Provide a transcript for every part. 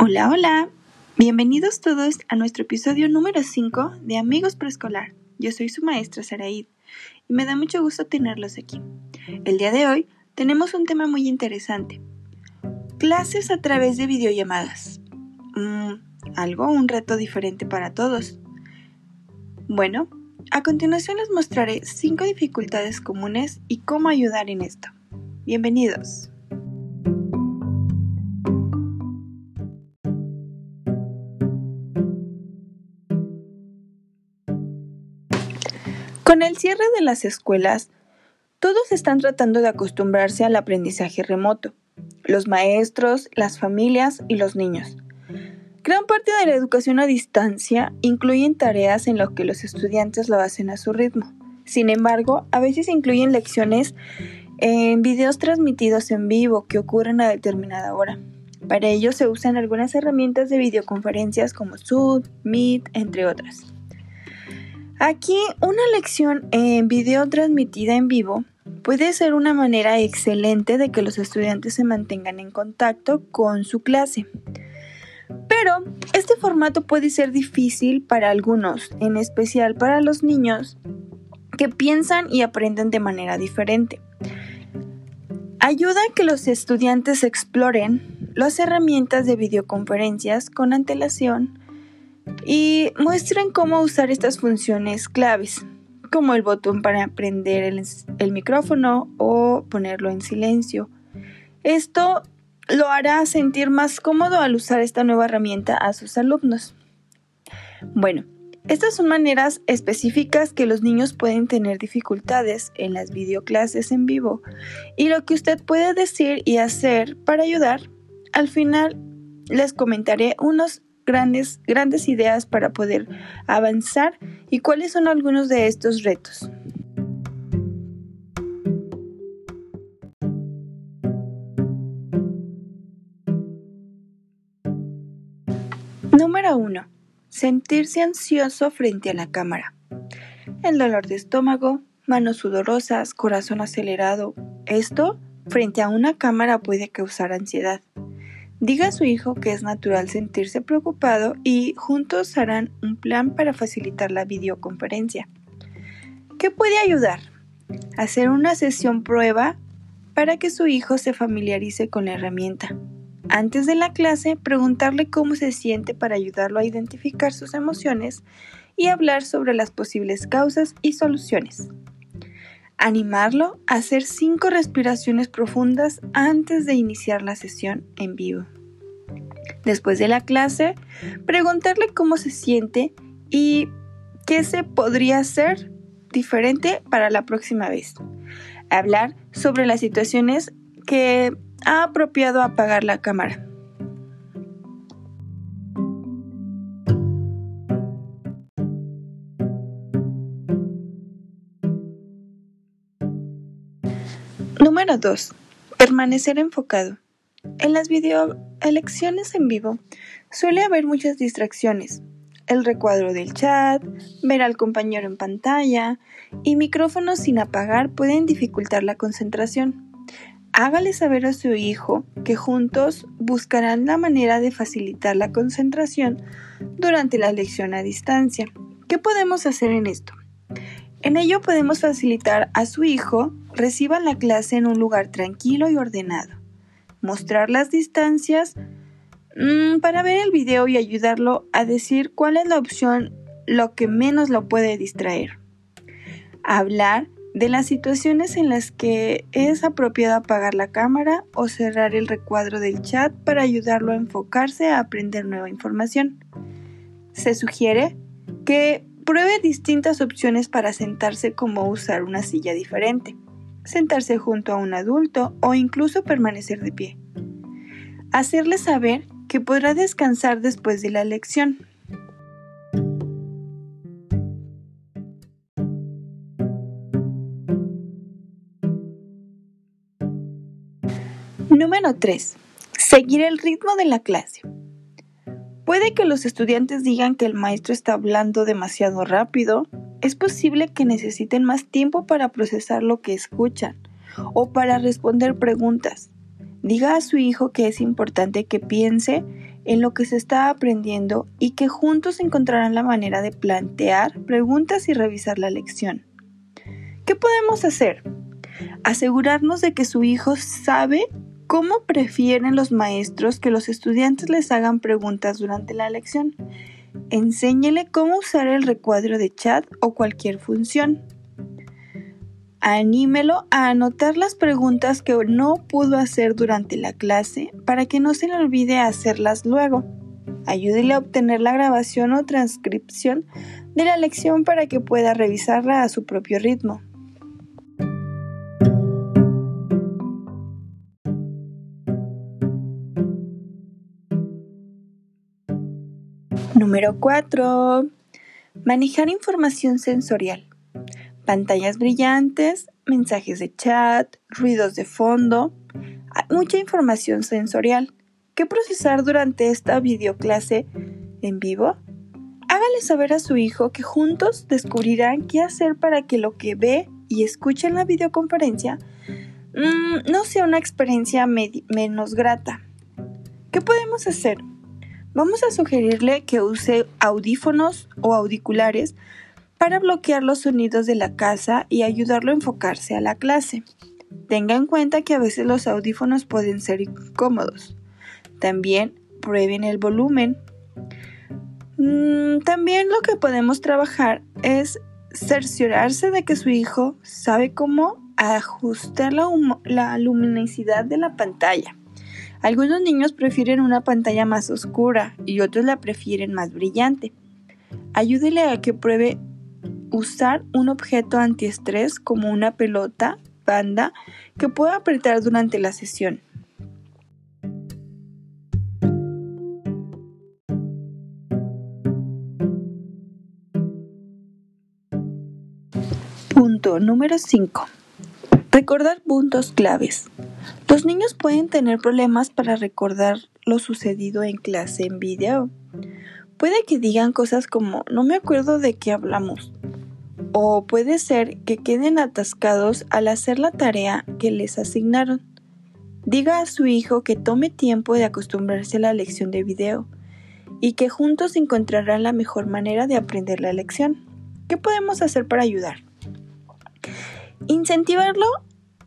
Hola, hola. Bienvenidos todos a nuestro episodio número 5 de Amigos Preescolar. Yo soy su maestra Saraid y me da mucho gusto tenerlos aquí. El día de hoy tenemos un tema muy interesante. Clases a través de videollamadas. Mm, algo, un reto diferente para todos. Bueno, a continuación les mostraré 5 dificultades comunes y cómo ayudar en esto. Bienvenidos. Con el cierre de las escuelas, todos están tratando de acostumbrarse al aprendizaje remoto, los maestros, las familias y los niños. Gran parte de la educación a distancia incluyen tareas en las que los estudiantes lo hacen a su ritmo. Sin embargo, a veces incluyen lecciones en videos transmitidos en vivo que ocurren a determinada hora. Para ello se usan algunas herramientas de videoconferencias como Zoom, Meet, entre otras. Aquí una lección en video transmitida en vivo puede ser una manera excelente de que los estudiantes se mantengan en contacto con su clase. Pero este formato puede ser difícil para algunos, en especial para los niños que piensan y aprenden de manera diferente. Ayuda a que los estudiantes exploren las herramientas de videoconferencias con antelación y muestren cómo usar estas funciones claves, como el botón para prender el, micrófono o ponerlo en silencio. Esto lo hará sentir más cómodo al usar esta nueva herramienta a sus alumnos. Bueno, estas son maneras específicas que los niños pueden tener dificultades en las videoclases en vivo y lo que usted puede decir y hacer para ayudar. Al final les comentaré unos grandes, grandes ideas para poder avanzar y cuáles son algunos de estos retos. Número 1. Sentirse ansioso frente a la cámara. El dolor de estómago, manos sudorosas, corazón acelerado. Esto, frente a una cámara, puede causar ansiedad. Diga a su hijo que es natural sentirse preocupado y juntos harán un plan para facilitar la videoconferencia. ¿Qué puede ayudar? Hacer una sesión prueba para que su hijo se familiarice con la herramienta. Antes de la clase, preguntarle cómo se siente para ayudarlo a identificar sus emociones y hablar sobre las posibles causas y soluciones. Animarlo a hacer cinco respiraciones profundas antes de iniciar la sesión en vivo. Después de la clase, preguntarle cómo se siente y qué se podría hacer diferente para la próxima vez. Hablar sobre las situaciones que ha apropiado apagar la cámara. Número 2. Permanecer enfocado. En las videoelecciones en vivo suele haber muchas distracciones. El recuadro del chat, ver al compañero en pantalla y micrófonos sin apagar pueden dificultar la concentración. Hágale saber a su hijo que juntos buscarán la manera de facilitar la concentración durante la lección a distancia. ¿Qué podemos hacer en esto? En ello podemos facilitar a su hijo reciba la clase en un lugar tranquilo y ordenado. Mostrar las distancias mm, para ver el video y ayudarlo a decir cuál es la opción lo que menos lo puede distraer. Hablar de las situaciones en las que es apropiado apagar la cámara o cerrar el recuadro del chat para ayudarlo a enfocarse a aprender nueva información. Se sugiere que Pruebe distintas opciones para sentarse como usar una silla diferente, sentarse junto a un adulto o incluso permanecer de pie. Hacerle saber que podrá descansar después de la lección. Número 3. Seguir el ritmo de la clase. Puede que los estudiantes digan que el maestro está hablando demasiado rápido. Es posible que necesiten más tiempo para procesar lo que escuchan o para responder preguntas. Diga a su hijo que es importante que piense en lo que se está aprendiendo y que juntos encontrarán la manera de plantear preguntas y revisar la lección. ¿Qué podemos hacer? Asegurarnos de que su hijo sabe cómo prefieren los maestros que los estudiantes les hagan preguntas durante la lección. Enséñele cómo usar el recuadro de chat o cualquier función. Anímelo a anotar las preguntas que no pudo hacer durante la clase para que no se le olvide hacerlas luego. Ayúdele a obtener la grabación o transcripción de la lección para que pueda revisarla a su propio ritmo. Número 4. Manejar información sensorial pantallas brillantes, mensajes de chat, ruidos de fondo, mucha información sensorial. ¿Qué procesar durante esta videoclase en vivo? Hágale saber a su hijo que juntos descubrirán qué hacer para que lo que ve y escucha en la videoconferencia mm, no sea una experiencia menos grata. ¿Qué podemos hacer? Vamos a sugerirle que use audífonos o auriculares para bloquear los sonidos de la casa y ayudarlo a enfocarse a la clase. Tenga en cuenta que a veces los audífonos pueden ser incómodos. También prueben el volumen. Mm, también lo que podemos trabajar es cerciorarse de que su hijo sabe cómo ajustar la, la luminosidad de la pantalla. Algunos niños prefieren una pantalla más oscura y otros la prefieren más brillante. Ayúdele a que pruebe usar un objeto antiestrés como una pelota, banda, que pueda apretar durante la sesión. Punto número 5. Recordar puntos claves. Los niños pueden tener problemas para recordar lo sucedido en clase en video. Puede que digan cosas como no me acuerdo de qué hablamos o puede ser que queden atascados al hacer la tarea que les asignaron. Diga a su hijo que tome tiempo de acostumbrarse a la lección de video y que juntos encontrarán la mejor manera de aprender la lección. ¿Qué podemos hacer para ayudar? Incentivarlo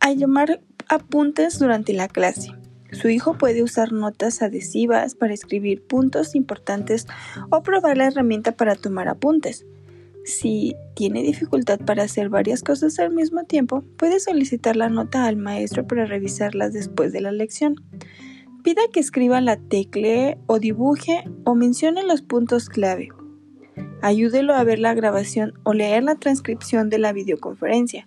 a llamar apuntes durante la clase. Su hijo puede usar notas adhesivas para escribir puntos importantes o probar la herramienta para tomar apuntes. Si tiene dificultad para hacer varias cosas al mismo tiempo, puede solicitar la nota al maestro para revisarlas después de la lección. Pida que escriba la tecla o dibuje o mencione los puntos clave. Ayúdelo a ver la grabación o leer la transcripción de la videoconferencia.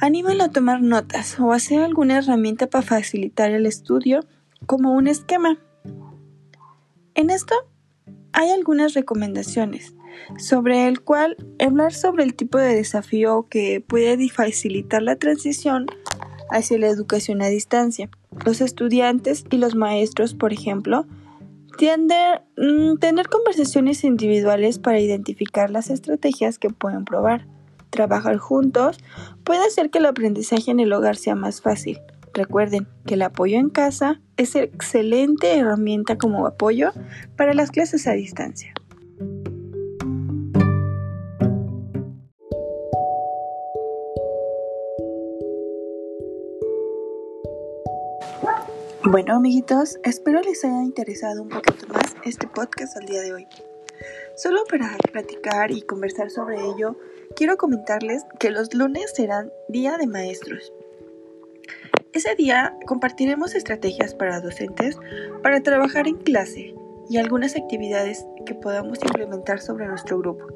Anímalo a tomar notas o hacer alguna herramienta para facilitar el estudio, como un esquema. En esto hay algunas recomendaciones sobre el cual hablar sobre el tipo de desafío que puede facilitar la transición hacia la educación a distancia. Los estudiantes y los maestros, por ejemplo, tienden a mm, tener conversaciones individuales para identificar las estrategias que pueden probar. Trabajar juntos puede hacer que el aprendizaje en el hogar sea más fácil. Recuerden que el apoyo en casa es excelente herramienta como apoyo para las clases a distancia. Bueno, amiguitos, espero les haya interesado un poquito más este podcast al día de hoy. Solo para platicar y conversar sobre ello, quiero comentarles que los lunes serán Día de Maestros. Ese día compartiremos estrategias para docentes para trabajar en clase y algunas actividades que podamos implementar sobre nuestro grupo.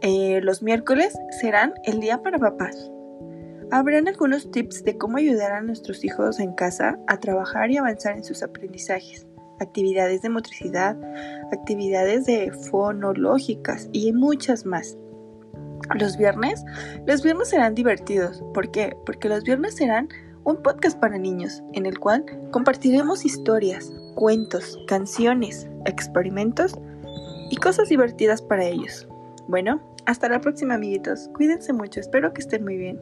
Eh, los miércoles serán el día para papás. Habrán algunos tips de cómo ayudar a nuestros hijos en casa a trabajar y avanzar en sus aprendizajes, actividades de motricidad, actividades de fonológicas y muchas más. Los viernes, los viernes serán divertidos. ¿Por qué? Porque los viernes serán un podcast para niños en el cual compartiremos historias, cuentos, canciones, experimentos y cosas divertidas para ellos. Bueno, hasta la próxima amiguitos. Cuídense mucho, espero que estén muy bien.